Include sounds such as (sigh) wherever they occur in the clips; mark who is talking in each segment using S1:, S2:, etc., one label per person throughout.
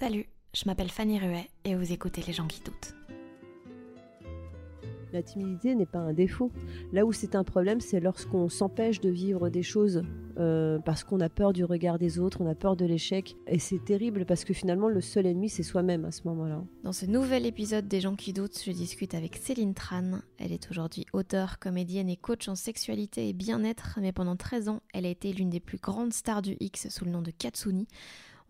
S1: Salut, je m'appelle Fanny Ruet et vous écoutez Les gens qui doutent.
S2: La timidité n'est pas un défaut. Là où c'est un problème, c'est lorsqu'on s'empêche de vivre des choses euh, parce qu'on a peur du regard des autres, on a peur de l'échec. Et c'est terrible parce que finalement, le seul ennemi, c'est soi-même à ce moment-là.
S1: Dans ce nouvel épisode des gens qui doutent, je discute avec Céline Tran. Elle est aujourd'hui auteure, comédienne et coach en sexualité et bien-être, mais pendant 13 ans, elle a été l'une des plus grandes stars du X sous le nom de Katsuni.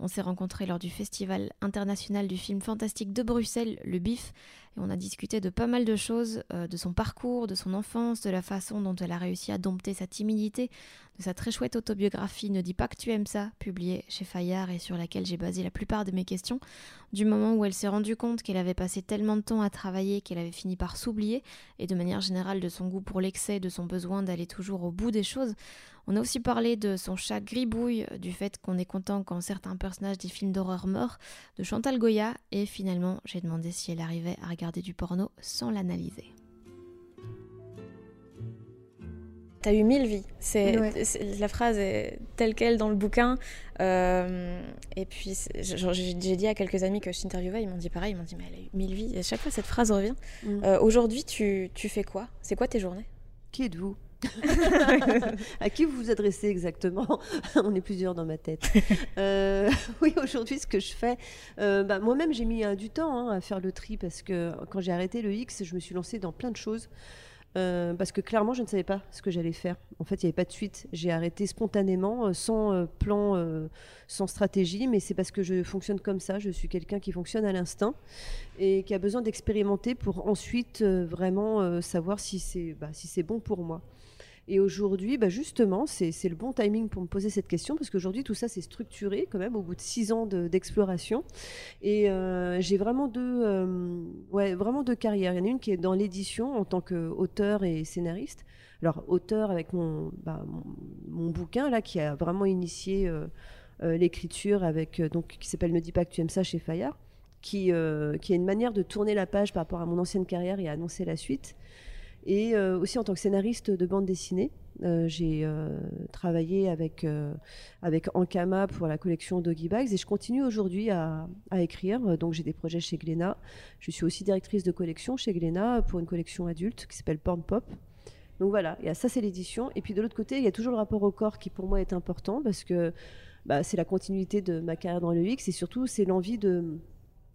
S1: On s'est rencontrés lors du Festival international du film fantastique de Bruxelles, le BIF, et on a discuté de pas mal de choses, euh, de son parcours, de son enfance, de la façon dont elle a réussi à dompter sa timidité, de sa très chouette autobiographie Ne dis pas que tu aimes ça, publiée chez Fayard et sur laquelle j'ai basé la plupart de mes questions, du moment où elle s'est rendue compte qu'elle avait passé tellement de temps à travailler qu'elle avait fini par s'oublier, et de manière générale de son goût pour l'excès, de son besoin d'aller toujours au bout des choses. On a aussi parlé de son chat Gribouille, du fait qu'on est content quand certains personnages des films d'horreur meurent, de Chantal Goya, et finalement j'ai demandé si elle arrivait à regarder du porno sans l'analyser.
S3: T'as eu mille vies. C'est,
S2: Ouais.
S3: c'est- la phrase est telle quelle dans le bouquin. Euh, et puis, j'ai dit à quelques amis que je t'interviewais, ils m'ont dit pareil, ils m'ont dit, mais elle a eu mille vies. Et à chaque fois, cette phrase revient.
S2: Mm.
S3: Euh, aujourd'hui, tu, tu fais quoi? C'est quoi tes journées?
S2: Qui êtes-vous? (laughs) À qui vous vous adressez exactement? On est plusieurs dans ma tête. (laughs) Euh, oui, aujourd'hui, ce que je fais, euh, bah, moi-même, j'ai mis euh, du temps hein, à faire le tri parce que quand j'ai arrêté le X, je me suis lancée dans plein de choses. euh, parce que clairement, je ne savais pas ce que j'allais faire. En fait, il n'y avait pas de suite. J'ai arrêté spontanément, sans plan, sans stratégie, mais c'est parce que je fonctionne comme ça. Je suis quelqu'un qui fonctionne à l'instinct et qui a besoin d'expérimenter pour ensuite vraiment savoir si c'est bah, si c'est bon pour moi. Et aujourd'hui, bah justement, c'est le bon timing pour me poser cette question, parce qu'aujourd'hui, tout ça, c'est structuré quand même au bout de six ans de- d'exploration. et euh, j'ai vraiment deux, euh, ouais, vraiment deux carrières. Il y en a une qui est dans l'édition en tant qu'auteur et scénariste. Alors, auteur avec mon, bah, mon, bouquin, là, qui a vraiment initié euh, l'écriture, avec donc qui s'appelle Ne dis pas que tu aimes ça chez Fayard, qui, qui est une manière de tourner la page par rapport à mon ancienne carrière et annoncer la suite. Et euh, aussi en tant que scénariste de bande dessinée, euh, j'ai euh, travaillé avec, avec Ankama pour la collection Doggy Bags et je continue aujourd'hui à, écrire. Donc j'ai des projets chez Glénat. Je suis aussi directrice de collection chez Glénat pour une collection adulte qui s'appelle Porn Pop. Donc voilà, et ça c'est l'édition. Et puis de l'autre côté, il y a toujours le rapport au corps qui pour moi est important parce que bah, c'est la continuité de ma carrière dans le X et surtout c'est l'envie de,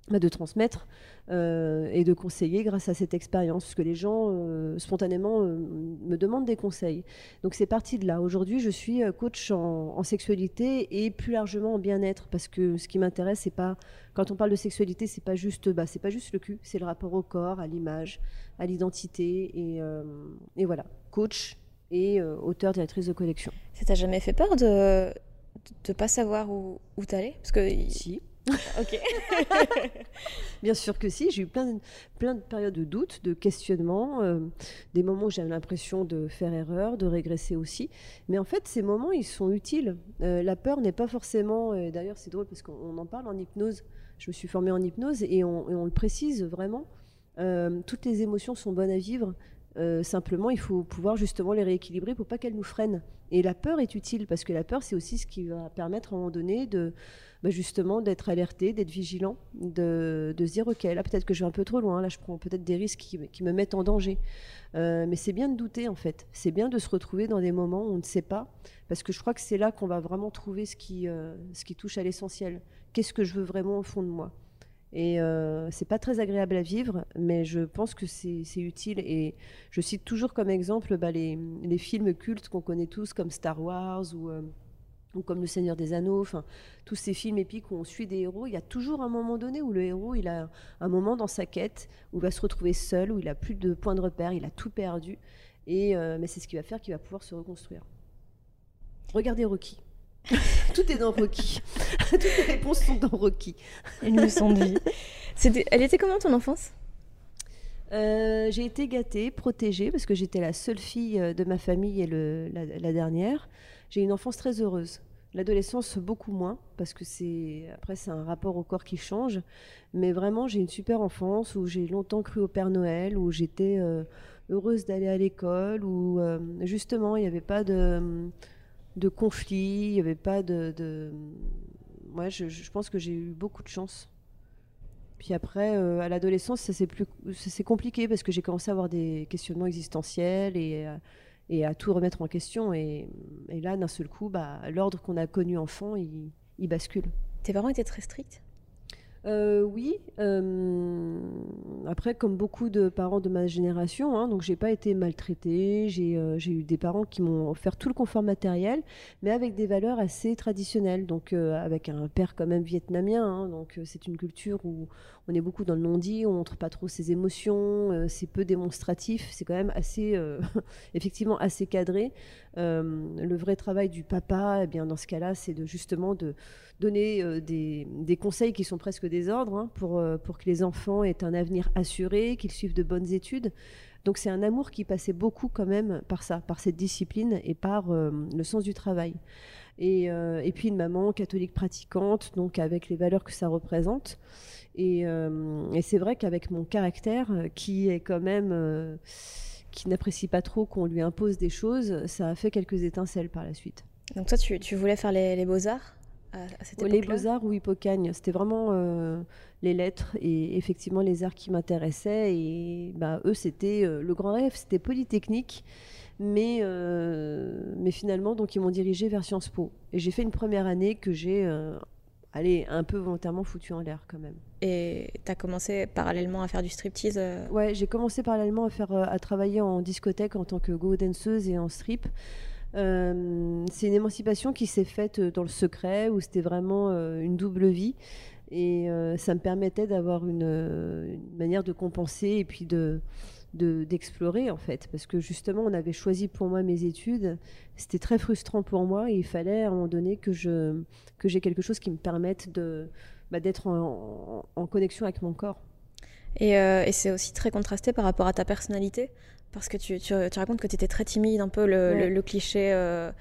S2: de transmettre euh, et de conseiller grâce à cette expérience, parce que les gens euh, spontanément euh, me demandent des conseils. Donc c'est parti de là. Aujourd'hui, je suis coach en, en sexualité et plus largement en bien-être, parce que ce qui m'intéresse, c'est pas quand on parle de sexualité, c'est pas juste, bah, c'est pas juste le cul, c'est le rapport au corps, à l'image, à l'identité et, et voilà, coach et auteur directrice de collection.
S3: Ça t'a jamais fait peur de de pas savoir où, où t'allais Parce que.
S2: Si.
S3: Ok. (laughs)
S2: Bien sûr que si, j'ai eu plein de, périodes de doute, de questionnement, euh, des moments où j'avais l'impression de faire erreur, de régresser aussi. Mais en fait, ces moments, ils sont utiles. Euh, la peur n'est pas forcément... euh, D'ailleurs, c'est drôle parce qu'on en parle en hypnose. Je me suis formée en hypnose et on, et on le précise vraiment. Euh, toutes les émotions sont bonnes à vivre. simplement, il faut pouvoir justement les rééquilibrer pour pas qu'elles nous freinent. Et la peur est utile parce que la peur, c'est aussi ce qui va permettre à un moment donné de bah, justement d'être alerté, d'être vigilant, de, se dire ok, là peut-être que je vais un peu trop loin, là je prends peut-être des risques qui, me mettent en danger. Euh, mais c'est bien de douter en fait, c'est bien de se retrouver dans des moments où on ne sait pas, parce que je crois que c'est là qu'on va vraiment trouver ce qui, euh, ce qui touche à l'essentiel. Qu'est-ce que je veux vraiment au fond de moi? Et euh, c'est pas très agréable à vivre, mais je pense que c'est utile. Et je cite toujours comme exemple bah, les, les, films cultes qu'on connaît tous, comme Star Wars ou euh, ou comme Le Seigneur des Anneaux, enfin tous ces films épiques où on suit des héros, il y a toujours un moment donné où le héros, il a un moment dans sa quête où il va se retrouver seul, où il a plus de points de repère, il a tout perdu, et euh, mais c'est ce qui va faire qu'il va pouvoir se reconstruire. Regardez Rocky. (laughs) tout est dans Rocky. (laughs) Toutes les réponses sont dans Rocky.
S3: Une leçon de vie. Elle était comment ton enfance?
S2: Euh, j'ai été gâtée, protégée, parce que j'étais la seule fille euh, de ma famille et le, la, dernière. J'ai une enfance très heureuse. L'adolescence, beaucoup moins, parce que c'est après c'est un rapport au corps qui change. Mais vraiment, j'ai une super enfance où j'ai longtemps cru au Père Noël, où j'étais euh, heureuse d'aller à l'école, où justement il n'y avait pas de, de conflit, il n'y avait pas de. de... Ouais, je, pense que j'ai eu beaucoup de chance. Puis après, euh, à l'adolescence, ça c'est plus, c'est compliqué parce que j'ai commencé à avoir des questionnements existentiels et, euh, et à tout remettre en question. Et, et là, d'un seul coup, bah, l'ordre qu'on a connu enfant, il, il bascule.
S3: Tes parents étaient très stricts?
S2: Euh, oui. Euh, après, comme beaucoup de parents de ma génération, hein, donc j'ai pas été maltraitée. Euh, j'ai eu des parents qui m'ont offert tout le confort matériel, mais avec des valeurs assez traditionnelles. Donc avec un père quand même vietnamien. Hein, donc c'est une culture où on est beaucoup dans le non-dit, on montre pas trop ses émotions, c'est peu démonstratif. C'est quand même assez, (laughs) effectivement, assez cadré. le vrai travail du papa, eh bien dans ce cas-là, c'est de justement de donner euh, des, conseils qui sont presque des ordres hein, pour, euh, pour que les enfants aient un avenir assuré, qu'ils suivent de bonnes études. Donc c'est un amour qui passait beaucoup quand même par ça, par cette discipline et par euh, le sens du travail. Et, et, puis une maman catholique pratiquante, donc avec les valeurs que ça représente. Et, et c'est vrai qu'avec mon caractère, qui est quand même, qui n'apprécie pas trop qu'on lui impose des choses, ça a fait quelques étincelles par la suite.
S3: Donc toi, tu, voulais faire les beaux-arts?
S2: Les beaux-arts ou Hippocagne, c'était vraiment euh, les lettres et effectivement les arts qui m'intéressaient. Et bah, eux, c'était euh, le grand rêve, c'était Polytechnique. Mais, euh, mais finalement, donc, ils m'ont dirigé vers Sciences Po. Et j'ai fait une première année que j'ai allez, un peu volontairement foutu en l'air quand même.
S3: Et tu as commencé parallèlement à faire du striptease
S2: Ouais, j'ai commencé parallèlement à, faire, à travailler en discothèque en tant que go danseuse et en strip. Euh, c'est une émancipation qui s'est faite euh, dans le secret, où c'était vraiment euh, une double vie. Et ça me permettait d'avoir une, manière de compenser et puis de d'explorer en fait. Parce que justement on avait choisi pour moi mes études. C'était très frustrant pour moi. Il fallait à un moment donné que je que j'ai quelque chose qui me permette de bah, d'être en, connexion avec mon corps.
S3: Et c'est aussi très contrasté par rapport à ta personnalité parce que tu, tu, racontes que tu étais très timide, un peu le, cliché, euh,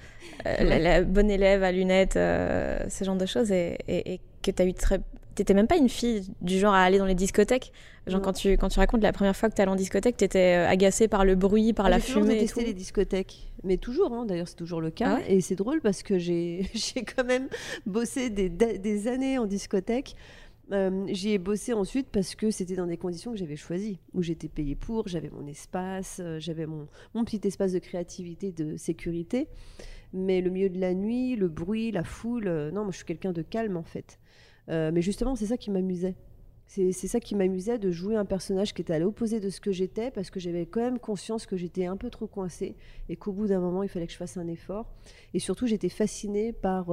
S3: euh, la, bonne élève à lunettes, euh, ce genre de choses, et, et, que tu eu très. T'étais même pas une fille du genre à aller dans les discothèques. Genre, quand tu, quand tu racontes la première fois que tu allais en discothèque, tu étais agacée par le bruit, par la fumée.
S2: J'ai détesté les discothèques. Mais toujours, hein, d'ailleurs, c'est toujours le cas. Ah et c'est drôle parce que (laughs) j'ai quand même bossé des, des années en discothèque. Euh, j'y ai bossé ensuite parce que c'était dans des conditions que j'avais choisies, où j'étais payée pour, j'avais mon espace, euh, j'avais mon, petit espace de créativité, de sécurité. Mais le milieu de la nuit, le bruit, la foule, euh, non, moi je suis quelqu'un de calme en fait. mais justement, c'est ça qui m'amusait. C'est ça qui m'amusait de jouer un personnage qui était à l'opposé de ce que j'étais, parce que j'avais quand même conscience que j'étais un peu trop coincée et qu'au bout d'un moment, il fallait que je fasse un effort. Et surtout, j'étais fascinée par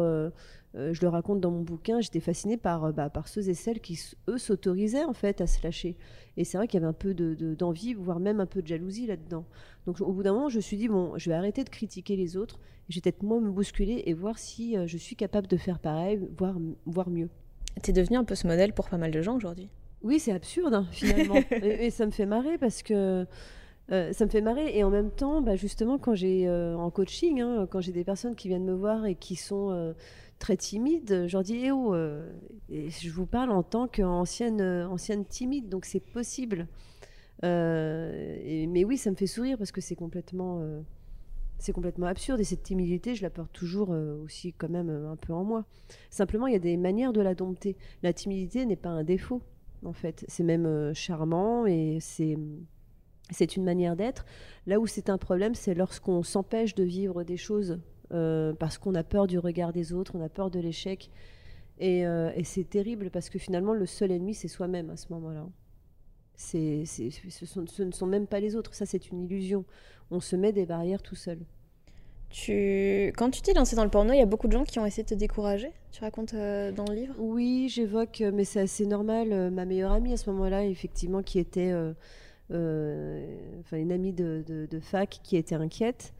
S2: je le raconte dans mon bouquin, j'étais fascinée par, euh, bah, par ceux et celles qui, eux, s'autorisaient en fait à se lâcher. Et c'est vrai qu'il y avait un peu d'envie, de, voire même un peu de jalousie là-dedans. Donc au bout d'un moment, je me suis dit, bon, je vais arrêter de critiquer les autres, je vais peut-être moi me bousculer et voir si euh, je suis capable de faire pareil, voire, voire mieux.
S3: Tu es devenu un peu ce modèle pour pas mal de gens aujourd'hui.
S2: Oui, c'est absurde hein, finalement. (laughs) et, ça me fait marrer parce que... ça me fait marrer et en même temps, bah, justement, quand j'ai en coaching, hein, quand j'ai des personnes qui viennent me voir et qui sont très timide, je leur dis eh oh, euh, je vous parle en tant qu'ancienne euh, ancienne timide, donc c'est possible. mais oui, ça me fait sourire parce que c'est complètement complètement absurde et cette timidité, je la porte toujours aussi quand même un peu en moi. Simplement, il y a des manières de la dompter. La timidité n'est pas un défaut, en fait. C'est même charmant et c'est c'est une manière d'être. Là où c'est un problème, c'est lorsqu'on s'empêche de vivre des choses euh, parce qu'on a peur du regard des autres, on a peur de l'échec. Et, euh, c'est terrible parce que finalement, le seul ennemi, c'est soi-même à ce moment-là. C'est, ce, ce, ne sont même pas les autres, ça c'est une illusion. On se met des barrières tout seul.
S3: Tu... Quand tu t'es lancé dans le porno, il y a beaucoup de gens qui ont essayé de te décourager? Tu racontes euh, dans le livre?
S2: Oui, j'évoque, mais c'est assez normal. ma meilleure amie à ce moment-là, effectivement, qui était euh, enfin une amie de, fac qui était inquiète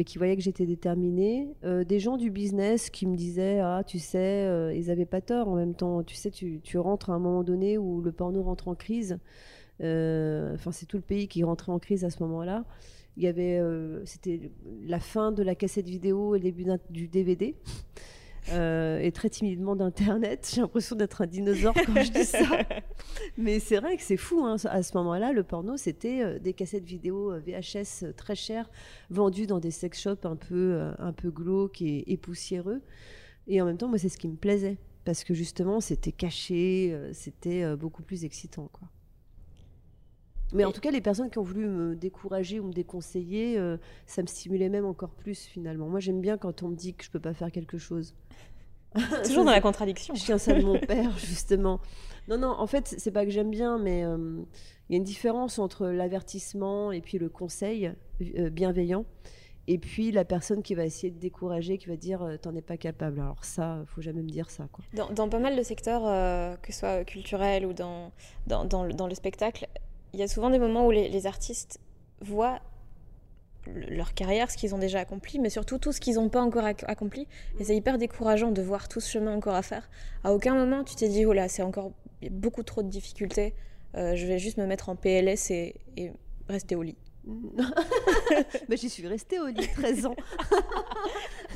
S2: mais qui voyait que j'étais déterminée. Euh, des gens du business qui me disaient Ah, tu sais, euh, ils n'avaient pas tort en même temps. Tu sais, tu, rentres à un moment donné où le porno rentre en crise. Enfin, c'est tout le pays qui rentrait en crise à ce moment-là. Il y avait, c'était la fin de la cassette vidéo et le début du DVD. Euh, et très timidement d'Internet. J'ai l'impression d'être un dinosaure quand je dis ça. (laughs) Mais c'est vrai que c'est fou. Hein. À ce moment-là, le porno, c'était euh, des cassettes vidéo euh, VHS très chères, vendues dans des sex shops un peu, un peu glauques et, poussiéreux. Et en même temps, moi, c'est ce qui me plaisait. Parce que justement, c'était caché, c'était beaucoup plus excitant. Quoi. Mais en tout cas, les personnes qui ont voulu me décourager ou me déconseiller, ça me stimulait même encore plus finalement. Moi, j'aime bien quand on me dit que je peux pas faire quelque chose. (laughs)
S3: Toujours dans la contradiction.
S2: Je tiens ça de mon (laughs) père, justement. Non, non, en fait, c'est pas que j'aime bien, mais euh, il y a une différence entre l'avertissement et puis le conseil euh, bienveillant. Et puis la personne qui va essayer de décourager, qui va dire euh, t'en es pas capable. Alors ça, faut jamais me dire ça. Quoi.
S3: Dans, pas mal de secteurs, que ce soit culturel ou dans, dans, dans, le, dans, le, spectacle, il y a souvent des moments où les, artistes voient leur carrière, ce qu'ils ont déjà accompli, mais surtout tout ce qu'ils n'ont pas encore accompli. Et c'est hyper décourageant de voir tout ce chemin encore à faire. À aucun moment tu t'es dit, oh là, c'est encore beaucoup trop de difficultés, euh, je vais juste me mettre en PLS et rester au lit. (laughs)
S2: mais j'y suis restée au lit 13 ans.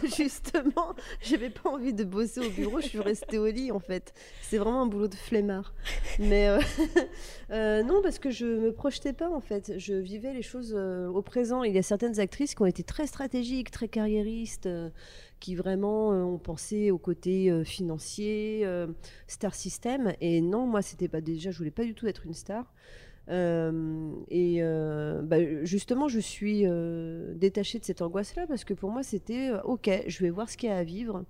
S2: (laughs) Justement, j'avais pas envie de bosser au bureau, je suis restée au lit en fait. C'est vraiment un boulot de flemmard. Mais euh, (laughs) euh, non, parce que je me projetais pas en fait. Je vivais les choses euh, au présent. Il y a certaines actrices qui ont été très stratégiques, très carriéristes, qui vraiment ont pensé au côté financier, star system. Et non, moi, c'était pas déjà, je voulais pas du tout être une star. Euh, et euh, bah, justement, je suis euh, détachée de cette angoisse-là parce que pour moi, c'était OK, je vais voir ce qu'il y a à vivre.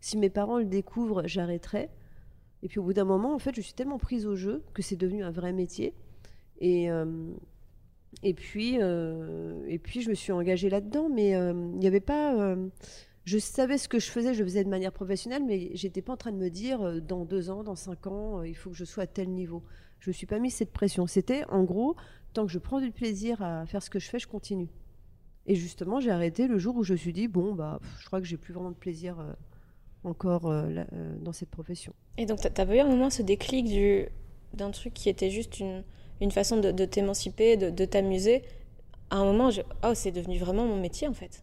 S2: Si mes parents le découvrent, j'arrêterai. Et puis au bout d'un moment, en fait, je suis tellement prise au jeu que c'est devenu un vrai métier. Et, et, puis, et puis, je me suis engagée là-dedans, mais il n'y avait pas. je savais ce que je faisais, je le faisais de manière professionnelle, mais j'étais pas en train de me dire dans deux ans, dans cinq ans, il faut que je sois à tel niveau je ne me suis pas mis cette pression. C'était en gros, tant que je prends du plaisir à faire ce que je fais, je continue. Et justement, j'ai arrêté le jour où je me suis dit, bon, bah, je crois que j'ai plus vraiment de plaisir euh, encore euh, euh, dans cette profession.
S3: Et donc, tu as pas eu un moment ce déclic du, d'un truc qui était juste une, une façon de, t'émanciper, de, t'amuser À un moment, je, oh, c'est devenu vraiment mon métier en fait.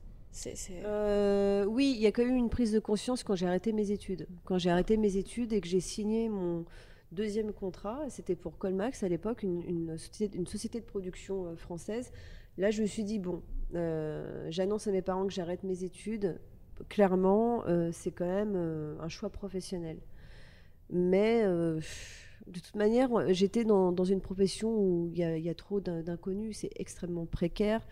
S2: oui, il y a quand même eu une prise de conscience quand j'ai arrêté mes études. Quand j'ai arrêté mes études et que j'ai signé mon, Deuxième contrat, c'était pour Colmax à l'époque, une, société, de production euh, française. Là, je me suis dit, bon, euh, j'annonce à mes parents que j'arrête mes études. Clairement, euh, c'est quand même un choix professionnel. Mais de toute manière, j'étais dans, une profession où il y, a trop d'inconnus, c'est extrêmement précaire.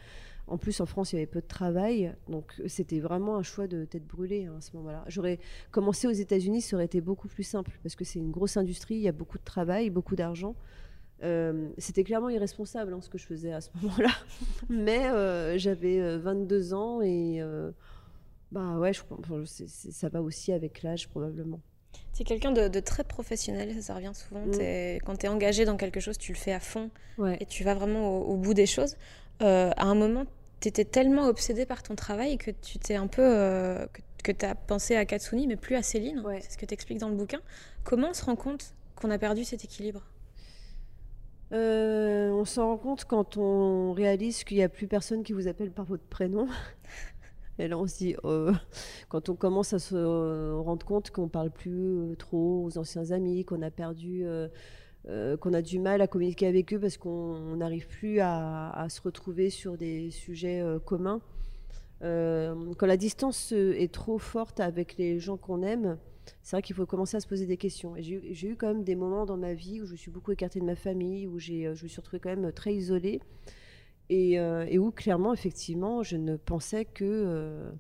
S2: En plus, en France, il y avait peu de travail, donc c'était vraiment un choix de tête brûlée hein, à ce moment-là. J'aurais commencé aux États-Unis, ça aurait été beaucoup plus simple parce que c'est une grosse industrie, il y a beaucoup de travail, beaucoup d'argent. Euh, c'était clairement irresponsable hein, ce que je faisais à ce (laughs) moment-là, mais euh, j'avais 22 euh, ans et bah ouais, je, ça va aussi avec l'âge probablement.
S3: C'est quelqu'un de, très professionnel, ça, revient souvent. Mm. quand tu es engagé dans quelque chose, tu le fais à fond et tu vas vraiment au bout des choses. Euh, à un moment, tu étais tellement obsédée par ton travail que tu t'es un peu. Euh, que, tu as pensé à Katsuni, mais plus à Céline. C'est ce que tu expliques dans le bouquin. Comment on se rend compte qu'on a perdu cet équilibre?
S2: Euh, on s'en rend compte quand on réalise qu'il n'y a plus personne qui vous appelle par votre prénom. (laughs) Et là, on se dit, quand on commence à se rendre compte qu'on parle plus trop aux anciens amis, qu'on a perdu qu'on a du mal à communiquer avec eux parce qu'on n'arrive plus à, se retrouver sur des sujets communs. quand la distance est trop forte avec les gens qu'on aime, c'est vrai qu'il faut commencer à se poser des questions. J'ai eu quand même des moments dans ma vie où je suis beaucoup écartée de ma famille, où je me suis retrouvée quand même très isolée. Euh, et, où clairement, effectivement, je ne pensais que euh,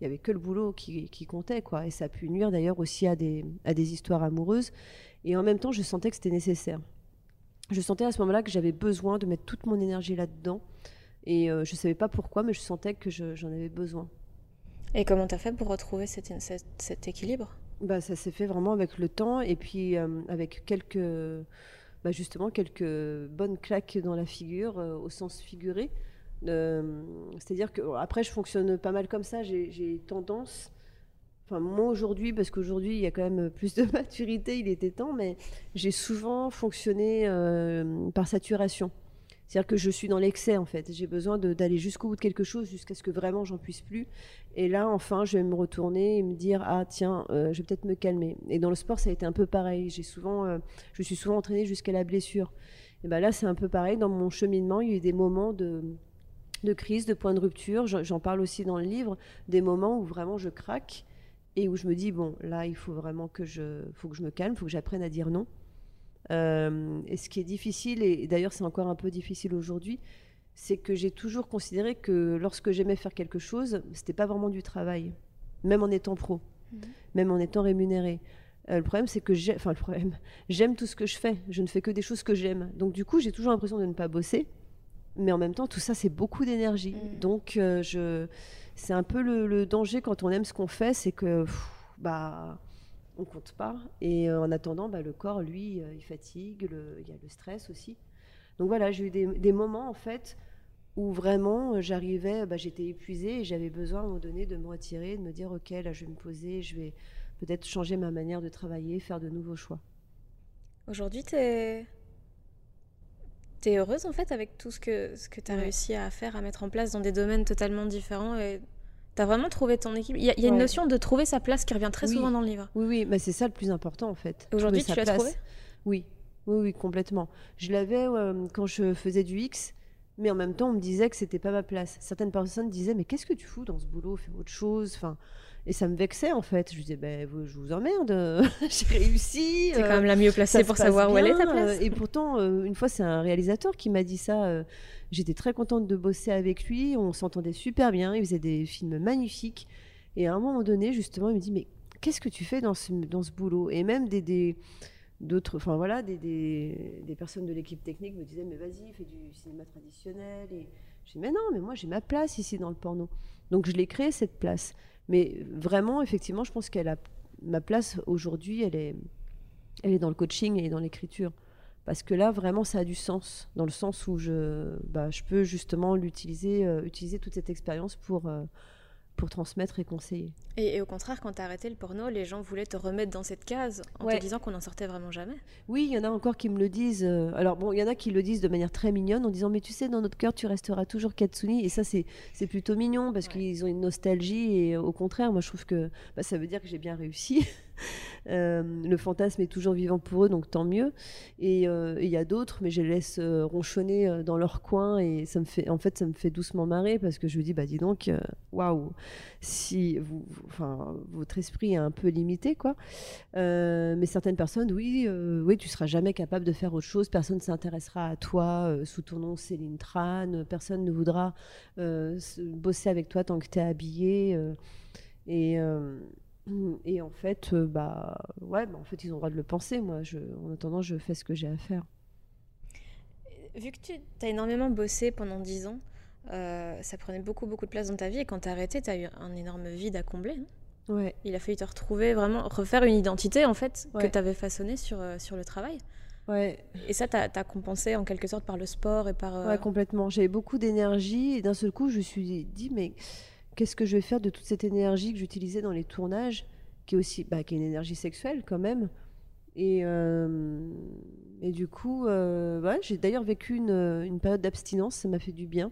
S2: il y avait que le boulot qui, comptait, quoi. Et ça a pu nuire d'ailleurs aussi à des, à des histoires amoureuses. Et en même temps, je sentais que c'était nécessaire. Je sentais à ce moment-là que j'avais besoin de mettre toute mon énergie là-dedans. Et euh, je ne savais pas pourquoi, mais je sentais que j'en avais besoin.
S1: Et comment tu as fait pour retrouver cet, cet, équilibre?
S2: Bah, Ça s'est fait vraiment avec le temps et puis avec quelques bah, justement quelques bonnes claques dans la figure euh, au sens figuré. Euh, c'est-à-dire que après, je fonctionne pas mal comme ça. J'ai tendance, moi aujourd'hui, parce qu'aujourd'hui il y a quand même plus de (laughs) maturité, il était temps, mais j'ai souvent fonctionné euh, par saturation. C'est-à-dire que je suis dans l'excès en fait. J'ai besoin d'aller jusqu'au bout de quelque chose jusqu'à ce que vraiment j'en puisse plus. Et là, enfin, je vais me retourner et me dire ah tiens, euh, je vais peut-être me calmer. Et dans le sport, ça a été un peu pareil. J'ai souvent, euh, je suis souvent entraînée jusqu'à la blessure. Et ben là, c'est un peu pareil. Dans mon cheminement, il y a eu des moments de de crise, de point de rupture. J'en parle aussi dans le livre, des moments où vraiment je craque et où je me dis bon, là, il faut vraiment que je, faut que je me calme, il faut que j'apprenne à dire non. Euh, et ce qui est difficile, et d'ailleurs c'est encore un peu difficile aujourd'hui, c'est que j'ai toujours considéré que lorsque j'aimais faire quelque chose, c'était pas vraiment du travail, même en étant pro, mhm. même en étant rémunéré. Euh, le problème, c'est que j'aime, enfin le problème, (laughs) j'aime tout ce que je fais. Je ne fais que des choses que j'aime. Donc du coup, j'ai toujours l'impression de ne pas bosser, mais en même temps, tout ça, c'est beaucoup d'énergie. Mhm. Donc euh, je, c'est un peu le, danger quand on aime ce qu'on fait, c'est que bah on compte pas. Et euh, en attendant, bah, le corps, lui, euh, il fatigue, il y a le stress aussi. Donc voilà, j'ai eu des, moments, en fait, où vraiment, euh, j'arrivais, bah, j'étais épuisée et j'avais besoin, à un moment donné, de me retirer, de me dire, OK, là, je vais me poser, je vais peut-être changer ma manière de travailler, faire de nouveaux choix.
S1: Aujourd'hui, tu es... es... heureuse, en fait, avec tout ce que, ce que tu as réussi à faire, à mettre en place dans des domaines totalement différents et T'as vraiment trouvé ton équipe. Il y a, une notion de trouver sa place qui revient très souvent dans le livre.
S2: Oui, oui, mais c'est ça le plus important en fait.
S1: Aujourd'hui, tu l'as trouvé?
S2: Oui, oui, oui, complètement. Je l'avais euh, quand je faisais du X, mais en même temps, on me disait que c'était pas ma place. Certaines personnes disaient, mais qu'est-ce que tu fous dans ce boulot? Fais autre chose. Enfin, et ça me vexait en fait. Je disais, ben, je vous emmerde, (laughs) j'ai réussi.
S1: C'est quand même la mieux placée pour savoir où elle est ta place.
S2: Et pourtant, euh, une fois, c'est un réalisateur qui m'a dit ça. Euh, j'étais très contente de bosser avec lui. On s'entendait super bien. Il faisait des films magnifiques. Et à un moment donné, justement, il me dit, mais qu'est-ce que tu fais dans ce, dans ce boulot? Et même des, d'autres, enfin voilà, des, des, personnes de l'équipe technique me disaient, mais vas-y, fais du cinéma traditionnel. Et je dis, mais non, mais moi j'ai ma place ici dans le porno. Donc je l'ai créé cette place. Mais vraiment, effectivement, je pense qu'elle a ma place aujourd'hui, elle est, elle est dans le coaching et dans l'écriture. Parce que là, vraiment, ça a du sens, dans le sens où je, bah, je peux justement l'utiliser, euh, utiliser toute cette expérience pour, euh, pour transmettre et conseiller.
S1: Et, au contraire, quand tu as arrêté le porno, les gens voulaient te remettre dans cette case en te disant qu'on n'en sortait vraiment jamais.
S2: Oui, il y en a encore qui me le disent. Euh, alors bon, il y en a qui le disent de manière très mignonne en disant mais tu sais, dans notre cœur, tu resteras toujours Katsuni. Et ça, c'est plutôt mignon parce qu'ils ont une nostalgie. Et au contraire, moi, je trouve que bah, ça veut dire que j'ai bien réussi. (laughs) (laughs) Euh, le fantasme est toujours vivant pour eux, donc tant mieux. Et euh, il y a d'autres, mais je les laisse euh, ronchonner dans leur coin et ça me fait, en fait, ça me fait doucement marrer parce que je me dis, bah dis donc, waouh, si vous, enfin, votre esprit est un peu limité, quoi. mais certaines personnes, oui, oui, tu seras jamais capable de faire autre chose. Personne ne s'intéressera à toi sous ton nom Céline Tran. Personne ne voudra bosser avec toi tant que tu es habillée. et (clears throat) et en fait, euh, bah, ouais, bah, en fait, ils ont le droit de le penser. Moi, je, en attendant, je fais ce que j'ai à faire.
S1: Vu que tu as énormément bossé pendant 10 ans, euh, ça prenait beaucoup, beaucoup de place dans ta vie. Et quand tu as arrêté, tu as eu un énorme vide à combler.
S2: ouais.
S1: Il a fallu te retrouver, vraiment, refaire une identité, en fait, que tu avais façonnée sur, euh, sur le travail.
S2: Ouais.
S1: Et ça, tu as, compensé en quelque sorte par le sport et par.
S2: Ouais, complètement. J'avais beaucoup d'énergie et d'un seul coup, je me suis dit, mais qu'est-ce que je vais faire de toute cette énergie que j'utilisais dans les tournages, qui est aussi bah, qui est une énergie sexuelle quand même. Et, euh, et du coup, euh, j'ai d'ailleurs vécu une, une période d'abstinence, ça m'a fait du bien,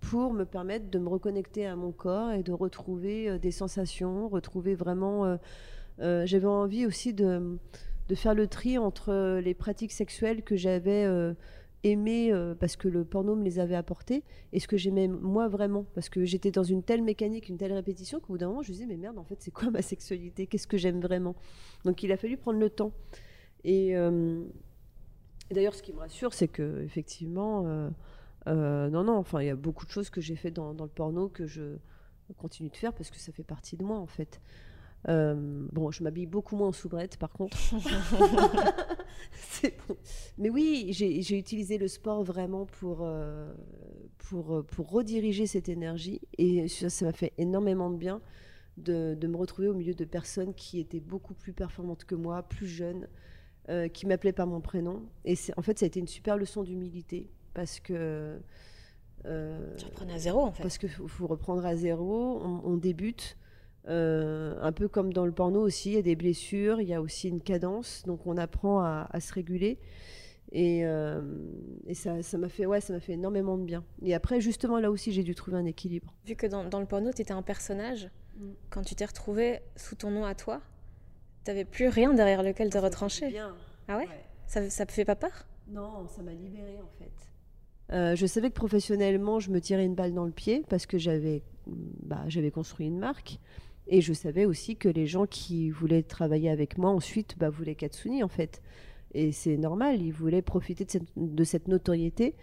S2: pour me permettre de me reconnecter à mon corps et de retrouver euh, des sensations, retrouver vraiment... J'avais envie aussi de de faire le tri entre les pratiques sexuelles que j'avais aimé euh, parce que le porno me les avait apportés et ce que j'aimais moi vraiment parce que j'étais dans une telle mécanique, une telle répétition qu'au bout d'un moment je me disais mais merde en fait c'est quoi ma sexualité? Qu'est-ce que j'aime vraiment? Donc il a fallu prendre le temps. Et, euh, d'ailleurs ce qui me rassure c'est que effectivement euh, non non enfin il y a beaucoup de choses que j'ai fait dans, dans, le porno que je continue de faire parce que ça fait partie de moi en fait. Euh, bon, je m'habille beaucoup moins en soubrette, par contre. (laughs) (laughs) Mais oui, j'ai utilisé le sport vraiment pour, euh, pour, euh, pour rediriger cette énergie. Et ça m'a fait énormément de bien de, de, me retrouver au milieu de personnes qui étaient beaucoup plus performantes que moi, plus jeunes, qui m'appelaient par mon prénom. Et en fait, ça a été une super leçon d'humilité parce que.
S1: tu reprends à zéro, en fait.
S2: Parce qu'il faut, reprendre à zéro. on débute. Euh, un peu comme dans le porno aussi, il y a des blessures, il y a aussi une cadence, donc on apprend à, se réguler. Et, euh, ça, m'a fait, ouais, ça fait énormément de bien. Et après, justement, là aussi, j'ai dû trouver un équilibre.
S1: Vu que dans, le porno, tu étais un personnage, mm. quand tu t'es retrouvé sous ton nom à toi, tu n'avais plus rien derrière lequel te retrancher.
S2: Bien.
S1: Ah ouais, Ça, ça te fait pas peur?
S2: Non, ça m'a libérée en fait. Euh, je savais que professionnellement, je me tirais une balle dans le pied parce que j'avais, bah, j'avais construit une marque. Et je savais aussi que les gens qui voulaient travailler avec moi ensuite bah, voulaient Katsuni en fait. Et c'est normal, ils voulaient profiter de cette, notoriété.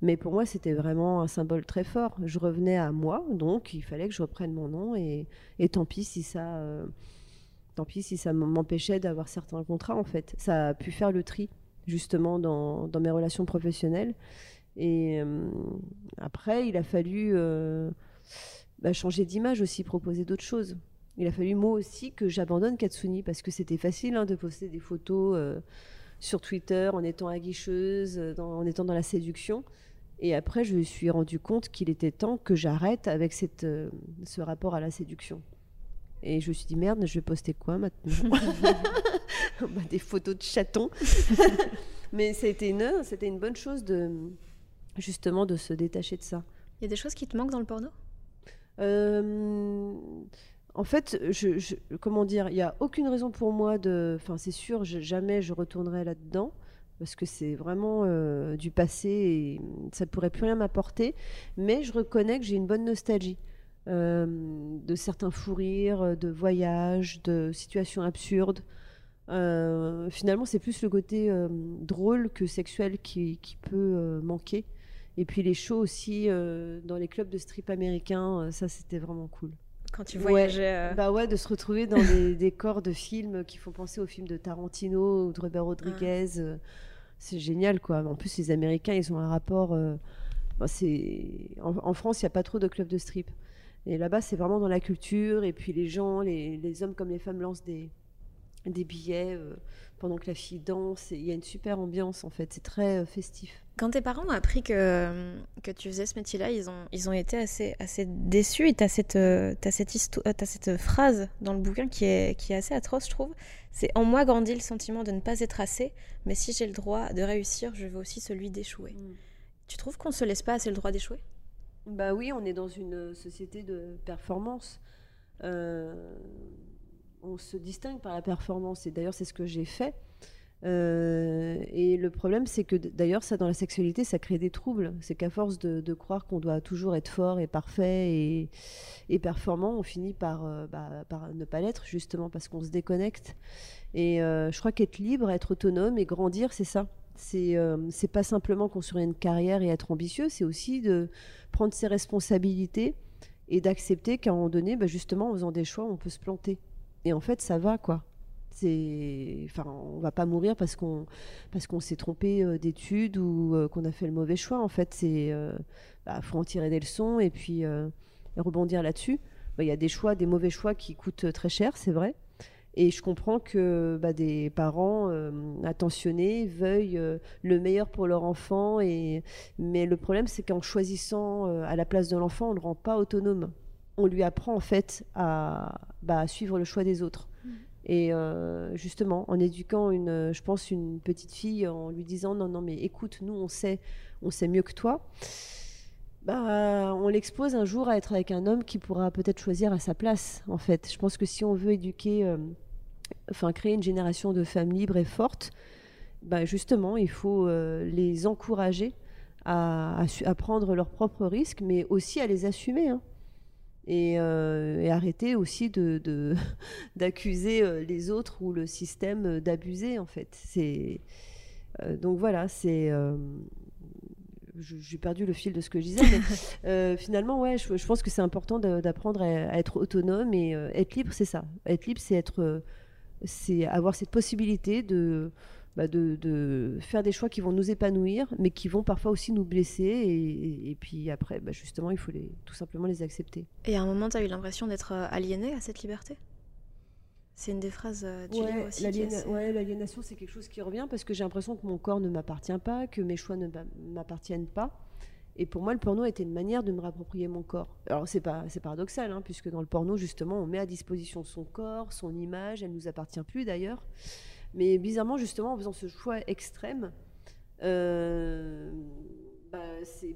S2: Mais pour moi, c'était vraiment un symbole très fort. Je revenais à moi, donc il fallait que je reprenne mon nom. Et, tant pis si ça, euh, tant pis si ça m'empêchait d'avoir certains contrats en fait. Ça a pu faire le tri justement dans, dans mes relations professionnelles. Et euh, après, il a fallu euh, bah, changer d'image aussi, proposer d'autres choses il a fallu moi aussi que j'abandonne Katsuni parce que c'était facile hein, de poster des photos euh, sur Twitter en étant aguicheuse, euh, en étant dans la séduction. Et après, je me suis rendu compte qu'il était temps que j'arrête avec cette, euh, ce rapport à la séduction. Et je me suis dit, merde, je vais poster quoi maintenant (laughs) (laughs) bah, Des photos de chatons. (laughs) Mais c'était une, c'était une bonne chose de, justement de se détacher de ça.
S1: Il y a des choses qui te manquent dans le porno?
S2: En fait, je, comment dire, il n'y a aucune raison pour moi de. Enfin, c'est sûr, jamais je retournerai là-dedans parce que c'est vraiment euh, du passé et ça ne pourrait plus rien m'apporter. Mais je reconnais que j'ai une bonne nostalgie euh, de certains fous rires, de voyages, de situations absurdes. Euh, finalement, c'est plus le côté drôle que sexuel qui, qui peut manquer. Et puis les shows aussi dans les clubs de strip américains, ça c'était vraiment cool
S1: quand tu voyageais.
S2: Euh. Bah ouais, de se retrouver dans des (laughs) décors de films qui font penser aux films de Tarantino ou de Robert Rodriguez. Ah. Euh, c'est génial, quoi. En plus, les Américains, ils ont un rapport. Euh, bah, en, France, il n'y a pas trop de clubs de strip. Et là-bas, c'est vraiment dans la culture. Et puis les gens, les, les hommes comme les femmes lancent des, des billets pendant que la fille danse. Il y a une super ambiance, en fait. C'est très festif.
S1: Quand tes parents ont appris que, que tu faisais ce métier-là, ils ont, ils ont été assez, assez déçus. Et tu as cette, as cette, as cette phrase dans le bouquin qui est, qui est assez atroce, je trouve. C'est En moi grandit le sentiment de ne pas être assez, mais si j'ai le droit de réussir, je veux aussi celui d'échouer. Mm. Tu trouves qu'on se laisse pas assez le droit d'échouer?
S2: Bah oui, on est dans une société de performance. Euh, on se distingue par la performance. Et d'ailleurs, c'est ce que j'ai fait. Euh, et le problème, c'est que d'ailleurs, ça, dans la sexualité, ça crée des troubles. C'est qu'à force de, croire qu'on doit toujours être fort et parfait et, performant, on finit par, euh, bah, par ne pas l'être, justement, parce qu'on se déconnecte. Et euh, je crois qu'être libre, être autonome et grandir, c'est ça. C'est c'est pas simplement construire une carrière et être ambitieux, c'est aussi de prendre ses responsabilités et d'accepter qu'à un moment donné, bah, justement, en faisant des choix, on peut se planter. Et en fait, ça va, quoi. Enfin, on va pas mourir parce qu'on s'est trompé euh, d'études ou euh, qu'on a fait le mauvais choix. En fait, c'est, euh, bah, faut en tirer des leçons et puis rebondir là-dessus. Bah, il y a des choix, des mauvais choix qui coûtent très cher, c'est vrai. Et je comprends que bah, des parents attentionnés veuillent le meilleur pour leur enfant. Mais le problème, c'est qu'en choisissant à la place de l'enfant, on ne le rend pas autonome. On lui apprend en fait à, suivre le choix des autres. Et euh, justement, en éduquant une, je pense, une petite fille, en lui disant non, non, mais écoute, nous, on sait, on sait mieux que toi. Bah, on l'expose un jour à être avec un homme qui pourra peut-être choisir à sa place. En fait, je pense que si on veut éduquer euh, enfin créer une génération de femmes libres et fortes, bah, justement, il faut les encourager à, prendre leurs propres risques, mais aussi à les assumer. Hein. Et, arrêter aussi de, (laughs) d'accuser les autres ou le système d'abuser, en fait. C'est, donc voilà, c'est j'ai perdu le fil de ce que je disais, mais (laughs) euh, finalement, ouais, je, pense que c'est important d'apprendre à, être autonome et euh, être libre, c'est ça. Être libre, c'est être, euh, c'est avoir cette possibilité bah, de, de, faire des choix qui vont nous épanouir, mais qui vont parfois aussi nous blesser. Et, puis après, bah, justement, il faut les, tout simplement les accepter.
S3: Et à un moment, tu as eu l'impression d'être aliéné à cette liberté? C'est une des phrases euh, du livre aussi.
S2: l'aliénation, c'est quelque chose qui revient parce que j'ai l'impression que mon corps ne m'appartient pas, que mes choix ne m'appartiennent pas. Et pour moi, le porno était une manière de me rapproprier mon corps. Alors, c'est pas, c'est paradoxal, hein, puisque dans le porno, justement, on met à disposition son corps, son image, elle nous appartient plus d'ailleurs. Mais bizarrement, justement, en faisant ce choix extrême, euh, bah,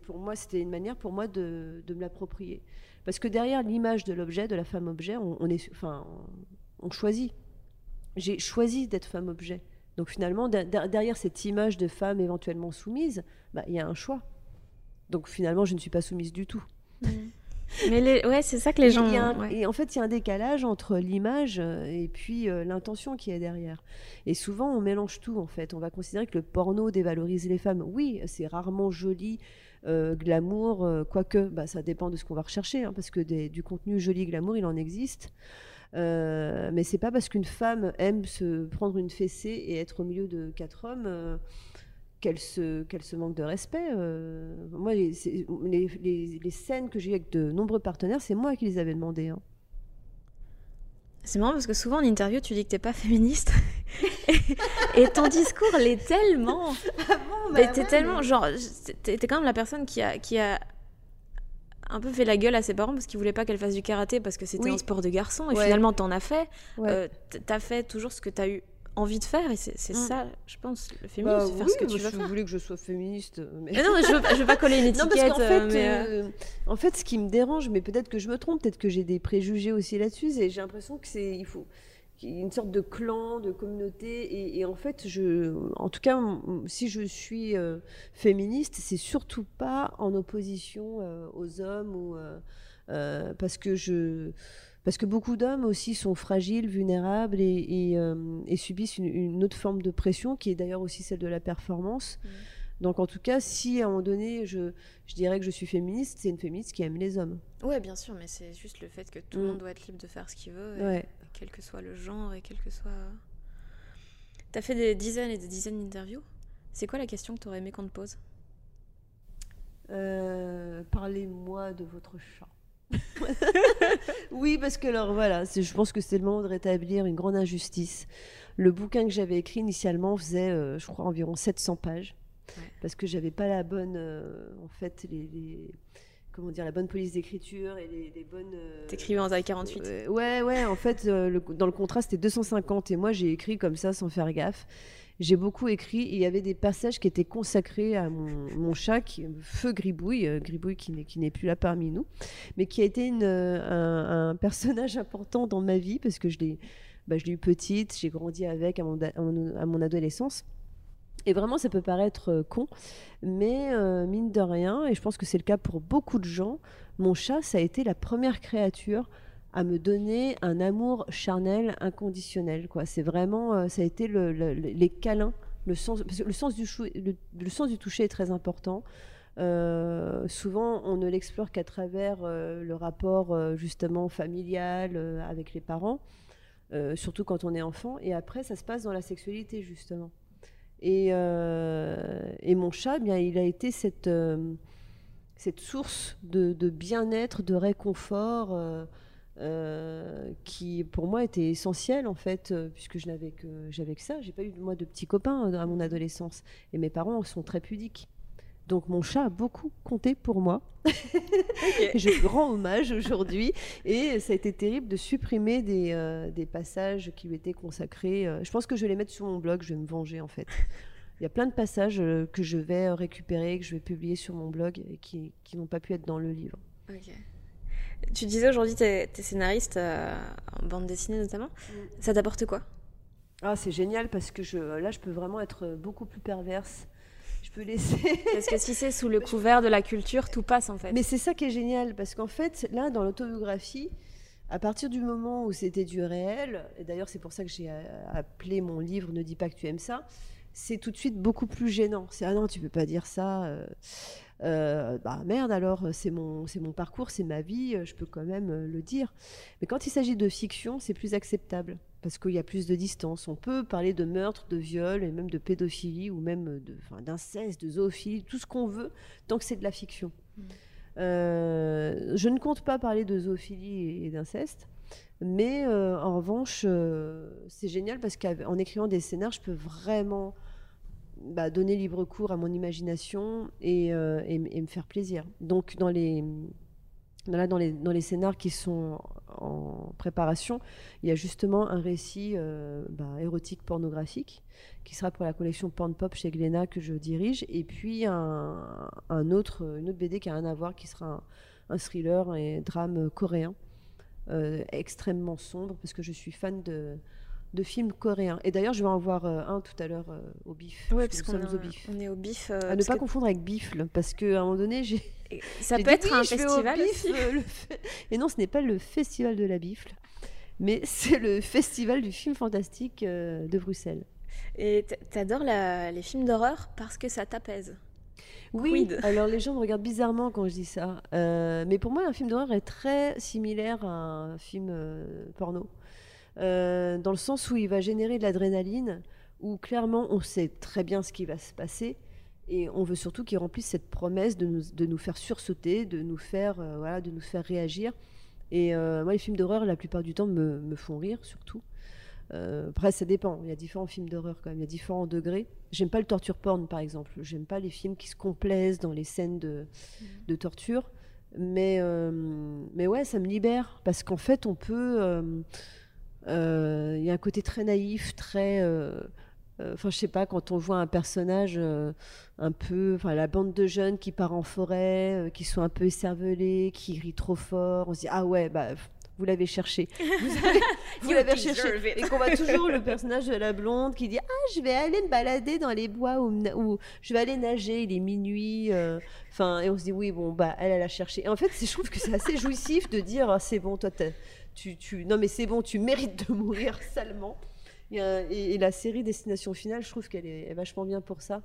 S2: pour moi, c'était une manière pour moi de, de me l'approprier. Parce que derrière l'image de l'objet, de la femme objet, on, on choisit. J'ai choisi d'être femme objet. Donc finalement, derrière cette image de femme éventuellement soumise, bah, il y a un choix. Donc finalement, je ne suis pas soumise du tout.
S3: Mmh. (laughs) Mais ouais, c'est ça que les gens.
S2: Et en fait, il y a un décalage entre l'image euh, et puis euh, l'intention qui est derrière. Et souvent, on mélange tout en fait. On va considérer que le porno dévalorise les femmes. Oui, c'est rarement joli, euh, glamour, quoique, bah, ça dépend de ce qu'on va rechercher, hein, parce que du contenu joli, glamour, il en existe. Mais c'est pas parce qu'une femme aime se prendre une fessée et être au milieu de quatre hommes qu'elle se, qu'elle se manque de respect. Euh. moi, les, les, les, scènes que j'ai eues avec de nombreux partenaires, c'est moi qui les avais demandées. Hein.
S3: C'est marrant parce que souvent en interview, tu dis que t'es pas féministe. (laughs) et ton discours l'est tellement. Ah bon, bah t'es tellement. Genre, t'es quand même la personne qui a, qui a un peu fait la gueule à ses parents parce qu'ils voulaient pas qu'elle fasse du karaté parce que c'était un sport de garçon et finalement t'en as fait. Euh, t'as fait toujours ce que t'as eu envie de faire et c'est mm. ça, je pense, le féminisme, bah, faire ce que tu veux
S2: faire. voulais que je sois féministe.
S3: Mais... non, je veux, veux pas coller une étiquette. (laughs)
S2: non, parce fait, euh, euh, en fait, ce qui me dérange, mais peut-être que je me trompe, peut-être que j'ai des préjugés aussi là-dessus, et j'ai l'impression que c'est, il faut, une sorte de clan, de communauté. Et, en fait, je, en tout cas, si je suis euh, féministe, c'est surtout pas en opposition euh, aux hommes ou euh, parce que je parce que beaucoup d'hommes aussi sont fragiles, vulnérables et, subissent une, autre forme de pression qui est d'ailleurs aussi celle de la performance. Mmh. Donc en tout cas, si à un moment donné, je, je dirais que je suis féministe, c'est une féministe qui aime les hommes.
S3: Oui, bien sûr, mais c'est juste le fait que tout le mmh. monde doit être libre de faire ce qu'il veut. ouais quel que soit le genre et quel que soit. T'as fait des dizaines et des dizaines d'interviews. C'est quoi la question que t'aurais aimé qu'on te pose?
S2: Euh, Parlez-moi de votre chat. (laughs) oui, parce que alors voilà, je pense que c'est le moment de rétablir une grande injustice. Le bouquin que j'avais écrit initialement faisait, euh, je crois, environ 700 pages, parce que j'avais pas la bonne, euh, en fait, les comment dire, la bonne police d'écriture et les, bonnes. Euh,
S3: T'écrivais en taille 48
S2: euh, Ouais, ouais, en fait, euh, dans le contrat, c'était 250 et moi, j'ai écrit comme ça sans faire gaffe. J'ai beaucoup écrit il y avait des passages qui étaient consacrés à mon, chat, qui, Feu Gribouille, Gribouille qui n'est plus là parmi nous, mais qui a été une, un, personnage (laughs) important dans ma vie parce que je l'ai bah, eu petite, j'ai grandi avec à mon, adolescence. Et vraiment, ça peut paraître euh, con, mais euh, mine de rien, et je pense que c'est le cas pour beaucoup de gens, mon chat, ça a été la première créature à me donner un amour charnel inconditionnel. Quoi. C'est vraiment, euh, ça a été les câlins, le sens, le sens du, le, sens du toucher est très important. souvent, on ne l'explore qu'à travers le rapport justement familial avec les parents, surtout quand on est enfant. Et après, ça se passe dans la sexualité justement. Euh, et, mon chat, eh bien, il a été cette, euh, cette source de, bien-être, de réconfort. Euh, qui pour moi était essentielle en fait puisque je n'avais que j'avais que ça j'ai pas eu moi de petits copains à mon adolescence et mes parents sont très pudiques donc mon chat a beaucoup compté pour moi. (laughs) Je rends hommage aujourd'hui. Et ça a été terrible de supprimer des, euh, des passages qui lui étaient consacrés. Euh, je pense que je vais les mettre sur mon blog, je vais me venger en fait. Il y a plein de passages euh, que je vais récupérer, que je vais publier sur mon blog et qui, qui n'ont pas pu être dans le livre.
S3: Tu disais aujourd'hui, tu es, scénariste en bande dessinée notamment. Mm. Ça t'apporte quoi?
S2: Ah, c'est génial parce que je, là, je peux vraiment être beaucoup plus perverse. Je peux laisser. (laughs)
S4: parce que si c'est sous le couvert de la culture, tout passe en fait.
S2: Mais c'est ça qui est génial parce qu'en fait, là, dans l'autobiographie, à partir du moment où c'était du réel, et d'ailleurs c'est pour ça que j'ai appelé mon livre Ne dis pas que tu aimes ça, c'est tout de suite beaucoup plus gênant. C'est ah non, tu peux pas dire ça. Euh, euh, bah merde alors, c'est mon, c'est mon parcours, c'est ma vie, je peux quand même euh, le dire. Mais quand il s'agit de fiction, c'est plus acceptable parce qu'il y a plus de distance. On peut parler de meurtre, de viol et même de pédophilie ou même de, d'inceste, de zoophilie, tout ce qu'on veut, tant que c'est de la fiction. Mmh. je ne compte pas parler de zoophilie et d'inceste. Mais en revanche, c'est génial parce qu'en écrivant des scénars, je peux vraiment bah, donner libre cours à mon imagination et, euh, et, me faire plaisir. Donc dans les, là, dans les, dans les scénars qui sont en préparation, il y a justement un récit euh, bah, érotique pornographique qui sera pour la collection Porn Pop chez Glénat que je dirige, et puis un, autre, une autre BD qui a rien à voir, qui sera un, thriller et drame coréen. Euh, extrêmement sombre parce que je suis fan de, de films coréens. Et d'ailleurs, je vais en voir euh, un tout à l'heure euh, au bif.
S4: Oui, parce qu'on au bif. On est au bif.
S2: Euh, à ne pas confondre avec bifle, parce qu'à un moment donné, j'ai.
S4: Ça peut être un festival aussi.
S2: Et non, ce n'est pas le festival de la bifle, mais (laughs) c'est le festival du film fantastique de Bruxelles.
S4: Et t'adores les films d'horreur parce que ça t'apaise.
S2: Oui, alors les gens me regardent bizarrement quand je dis ça. mais pour moi, un film d'horreur est très similaire à un film porno. Euh, dans le sens où il va générer de l'adrénaline, où clairement on sait très bien ce qui va se passer. Et on veut surtout qu'il remplisse cette promesse de nous, de nous, faire sursauter, de nous faire, euh, voilà, de nous faire réagir. Et euh, moi, les films d'horreur, la plupart du temps, me, me font rire, surtout. après, ça dépend. Il y a différents films d'horreur quand même. Il y a différents degrés. J'aime pas le torture porn, par exemple. J'aime pas les films qui se complaisent dans les scènes de, de torture. Mais, mais ouais, ça me libère. Parce qu'en fait, on peut euh, il y a un côté très naïf, très. Euh, euh, enfin, je sais pas, quand on voit un personnage un peu. Enfin, la bande de jeunes qui part en forêt, qui sont un peu écervelés, qui rient trop fort, on se dit Ah ouais, bah vous l'avez cherché. (laughs) Vous, l'avez cherché. Et qu'on voit toujours le (laughs) personnage de la blonde qui dit Ah, je vais aller me balader dans les bois ou, je vais aller nager, il est minuit. Enfin, et on se dit Oui, bon, bah, elle, elle a cherché. Et en fait, je trouve que c'est assez jouissif de dire ah, C'est bon, toi, tu, non mais c'est bon, tu mérites de mourir (laughs) salement. Et, la série Destination Finale, je trouve qu'elle est, vachement bien pour ça.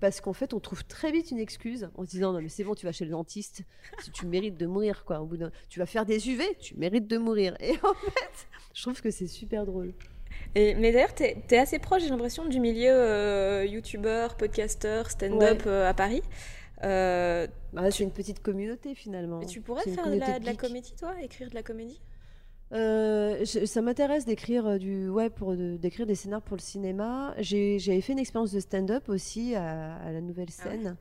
S2: Parce qu'en fait, on trouve très vite une excuse en se disant Non, mais c'est bon, tu vas chez le dentiste, si tu mérites de mourir, quoi. Au bout tu vas faire des UV, tu mérites de mourir. Et en (laughs) fait, je trouve que c'est super drôle.
S4: Et, mais d'ailleurs, tu es, assez proche, j'ai l'impression, du milieu euh, youtubeur, podcasteur, stand-up euh, à Paris.
S2: Euh, bah, c'est une petite communauté finalement.
S4: Mais tu pourrais faire de la, de la comédie, toi Écrire de la comédie?
S2: Euh, ça m'intéresse d'écrire euh, du ouais pour d'écrire des scénarios pour le cinéma. J'avais fait une expérience de stand-up aussi à, la nouvelle ah scène.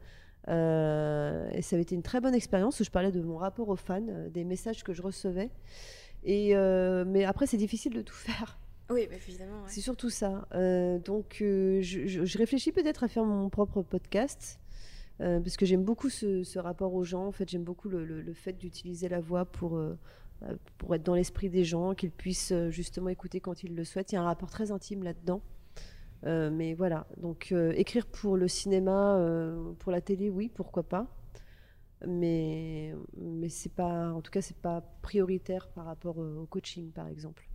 S2: Euh, et ça avait été une très bonne expérience où je parlais de mon rapport aux fans, des messages que je recevais. Et mais après c'est difficile de tout (laughs) faire.
S4: Oui, évidemment.
S2: C'est surtout ça. donc je, je, réfléchis peut-être à faire mon propre podcast. parce que j'aime beaucoup ce, rapport aux gens. En fait, j'aime beaucoup le, le fait d'utiliser la voix pour, euh, pour être dans l'esprit des gens, qu'ils puissent euh, justement écouter quand ils le souhaitent. Il y a un rapport très intime là-dedans. Euh, mais voilà, donc écrire pour le cinéma, pour la télé, oui, pourquoi pas. Mais, mais c'est pas, en tout cas, c'est pas prioritaire par rapport au coaching, par exemple.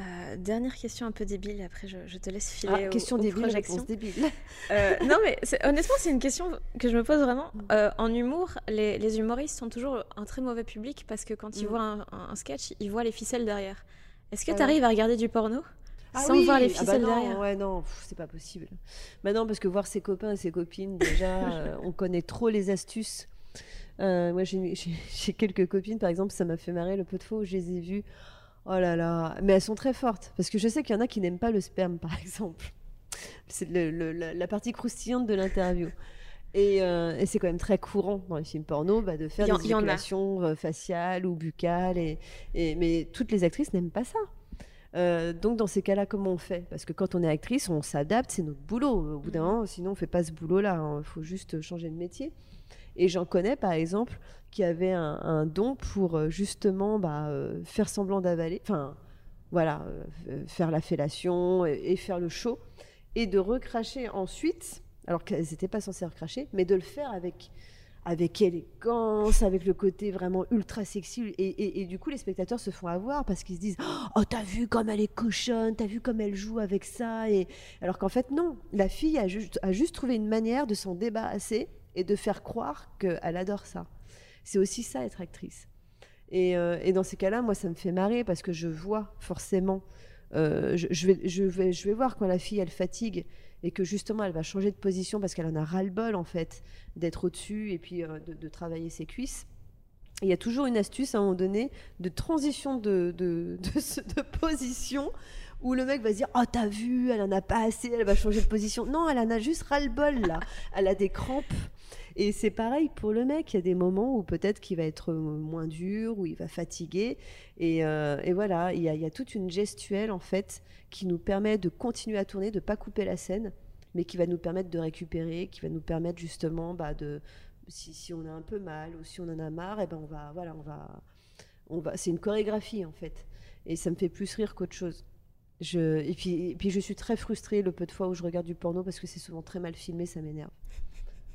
S4: Euh, dernière question un peu débile, après je, te laisse filer. Ah,
S2: question débile, réponse débile.
S4: Euh, non, mais honnêtement, c'est une question que je me pose vraiment. Mm. Euh, en humour, les, humoristes sont toujours un très mauvais public parce que quand ils mm. voient un, sketch, ils voient les ficelles derrière. Est-ce que ah tu arrives à regarder du porno
S2: ah
S4: sans voir les
S2: ah bah
S4: ficelles
S2: non,
S4: derrière
S2: Ouais, non, c'est pas possible. Bah non, parce que voir ses copains et ses copines, déjà, (laughs) on connaît trop les astuces. moi, (laughs) j'ai quelques copines, par exemple, ça m'a fait marrer le peu de fois où je les ai vues Oh là là, mais elles sont très fortes. Parce que je sais qu'il y en a qui n'aiment pas le sperme, par (laughs) exemple. C'est la partie croustillante de l'interview. Euh, et, c'est quand même très courant dans les films porno bah, de faire des éjaculations euh, faciales ou buccales. Et, mais toutes les actrices n'aiment pas ça. Euh, donc dans ces cas-là, comment on fait? Parce que quand on est actrice, on s'adapte, c'est notre boulot. Au bout d'un mm-hmm. moment, sinon on fait pas ce boulot-là. Il hein. faut juste changer de métier. Et j'en connais par exemple qui avaient un, don pour euh, justement bah, euh, faire semblant d'avaler, enfin voilà, faire la fellation et, faire le show, et de recracher ensuite, alors qu'elles n'étaient pas censées recracher, mais de le faire avec avec élégance, avec le côté vraiment ultra sexy. Et, du coup, les spectateurs se font avoir parce qu'ils se disent Oh, t'as vu comme elle est cochonne, t'as vu comme elle joue avec ça. Et... Alors qu'en fait, non. La fille a juste, trouvé une manière de s'en débarrasser et de faire croire qu'elle adore ça. C'est aussi ça, être actrice. Et, euh, dans ces cas-là, moi, ça me fait marrer parce que je vois forcément. Euh, je vais voir quand la fille, elle fatigue et que justement elle va changer de position parce qu'elle en a ras-le-bol en fait d'être au-dessus et puis euh, de, travailler ses cuisses. Il y a toujours une astuce à un moment donné de transition de, de, (laughs) de position où le mec va se dire Oh, t'as vu, elle en a pas assez, elle va changer de position. Non, elle en a juste ras-le-bol là. Elle a des crampes. Et c'est pareil pour le mec. Il y a des moments où peut-être qu'il va être moins dur, où il va fatiguer. Et, euh, voilà, il y, a, toute une gestuelle en fait qui nous permet de continuer à tourner, de pas couper la scène, mais qui va nous permettre de récupérer, qui va nous permettre justement bah, de. Si, on a un peu mal ou si on en a marre, et eh ben on va, voilà, on va, on va. C'est une chorégraphie en fait, et ça me fait plus rire qu'autre chose. Et, puis, et puis je suis très frustrée le peu de fois où je regarde du porno parce que c'est souvent très mal filmé, ça m'énerve.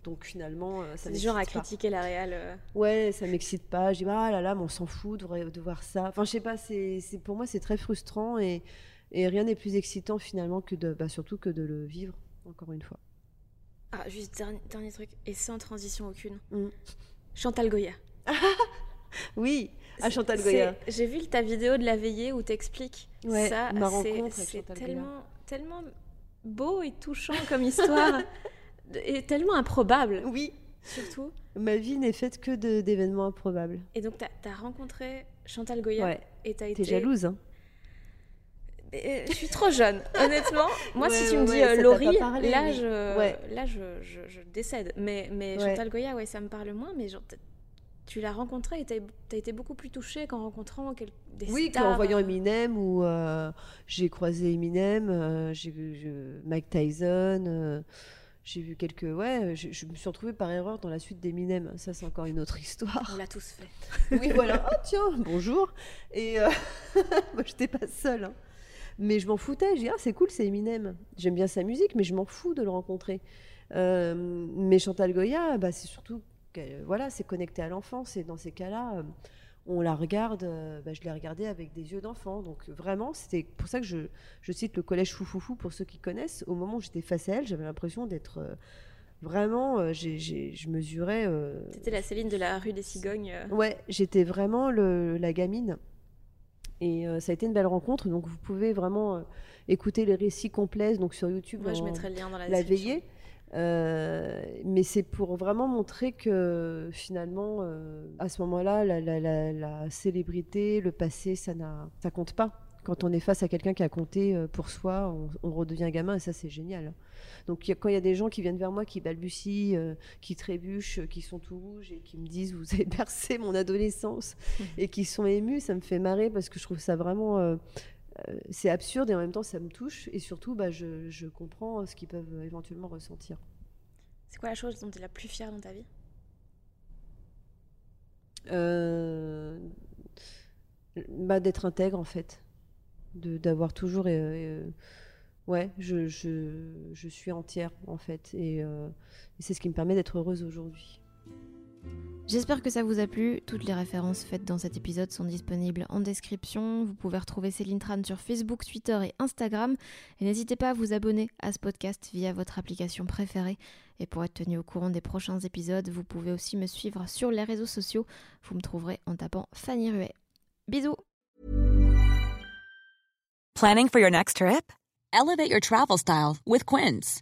S2: Donc finalement, euh, ça
S3: C'est genre à critiquer la réal. Euh.
S2: Ouais, ça m'excite pas. Je dis ah là là, mais on s'en fout de, voir ça. Enfin, je sais pas. C'est pour moi c'est très frustrant et, et rien n'est plus excitant finalement que de bah, surtout que de le vivre encore une fois.
S3: Ah juste dernier, dernier truc et sans transition aucune. Mmh. Chantal Goya. (laughs)
S2: oui, à Chantal Goya.
S3: J'ai vu ta vidéo de la veillée où t'expliques ouais, ça. Ma rencontre tellement beau et touchant comme histoire. (laughs) est tellement improbable.
S2: Oui.
S3: Surtout.
S2: Ma vie n'est faite que d'événements improbables.
S3: Et donc, tu as, rencontré Chantal Goya.
S2: Ouais.
S3: Et tu
S2: été. jalouse, hein
S3: euh, je suis trop jeune, (laughs) honnêtement. Moi, si tu me dis euh, Laurie, là, je, là je, je, décède. Mais, mais Chantal Goya, ouais, ça me parle moins. Mais genre, tu l'as rencontré et tu as, été beaucoup plus touchée qu'en rencontrant des
S2: oui, qu'en voyant Eminem, où euh, j'ai croisé Eminem, j'ai vu Mike Tyson j'ai vu quelques. Ouais, je, me suis retrouvée par erreur dans la suite d'Eminem. Ça, c'est encore une autre histoire.
S3: On l'a tous fait. (laughs)
S2: oui, voilà. Oh, tiens, bonjour. Et euh, (laughs) moi, j'étais pas seule. Hein. Mais je m'en foutais. J'ai dit, ah, c'est cool, c'est Eminem. J'aime bien sa musique, mais je m'en fous de le rencontrer. Euh, mais Chantal Goya, bah, c'est surtout. Voilà, c'est connecté à l'enfance. Et dans ces cas-là. Euh, on la regarde, euh, bah, je l'ai regardée avec des yeux d'enfant. Donc vraiment, c'était pour ça que je, cite le collège Foufoufou pour ceux qui connaissent. Au moment où j'étais face à elle, j'avais l'impression d'être euh, vraiment, euh, je mesurais.
S3: C'était la Céline de la rue des Cigognes.
S2: Ouais, j'étais vraiment la gamine. Et ça a été une belle rencontre. Donc vous pouvez vraiment écouter les récits complets donc sur YouTube.
S3: Moi, je mettrai le lien dans la,
S2: la veillée. Euh, mais c'est pour vraiment montrer que finalement, euh, à ce moment-là, la, célébrité, le passé, ça ne ça compte pas. Quand on est face à quelqu'un qui a compté euh, pour soi, on, redevient gamin et ça, c'est génial. Donc quand il y a des gens qui viennent vers moi, qui balbutient, qui trébuchent, qui sont tout rouges et qui me disent vous avez (laughs) bercé mon adolescence (laughs) et qui sont émus, ça me fait marrer parce que je trouve ça vraiment c'est absurde et en même temps ça me touche et surtout bah, je, comprends ce qu'ils peuvent éventuellement ressentir.
S3: C'est quoi la chose dont tu es la plus fière dans ta vie?
S2: Euh, bah, D'être intègre en fait. D'avoir toujours... Euh, ouais, je, je, suis entière en fait et, et c'est ce qui me permet d'être heureuse aujourd'hui.
S1: J'espère que ça vous a plu. Toutes les références faites dans cet épisode sont disponibles en description. Vous pouvez retrouver Céline Tran sur Facebook, Twitter et Instagram. Et n'hésitez pas à vous abonner à ce podcast via votre application préférée. Et pour être tenu au courant des prochains épisodes, vous pouvez aussi me suivre sur les réseaux sociaux. Vous me trouverez en tapant Fanny Ruet. Bisous
S5: Planning for your next trip? Elevate your travel style with Quince.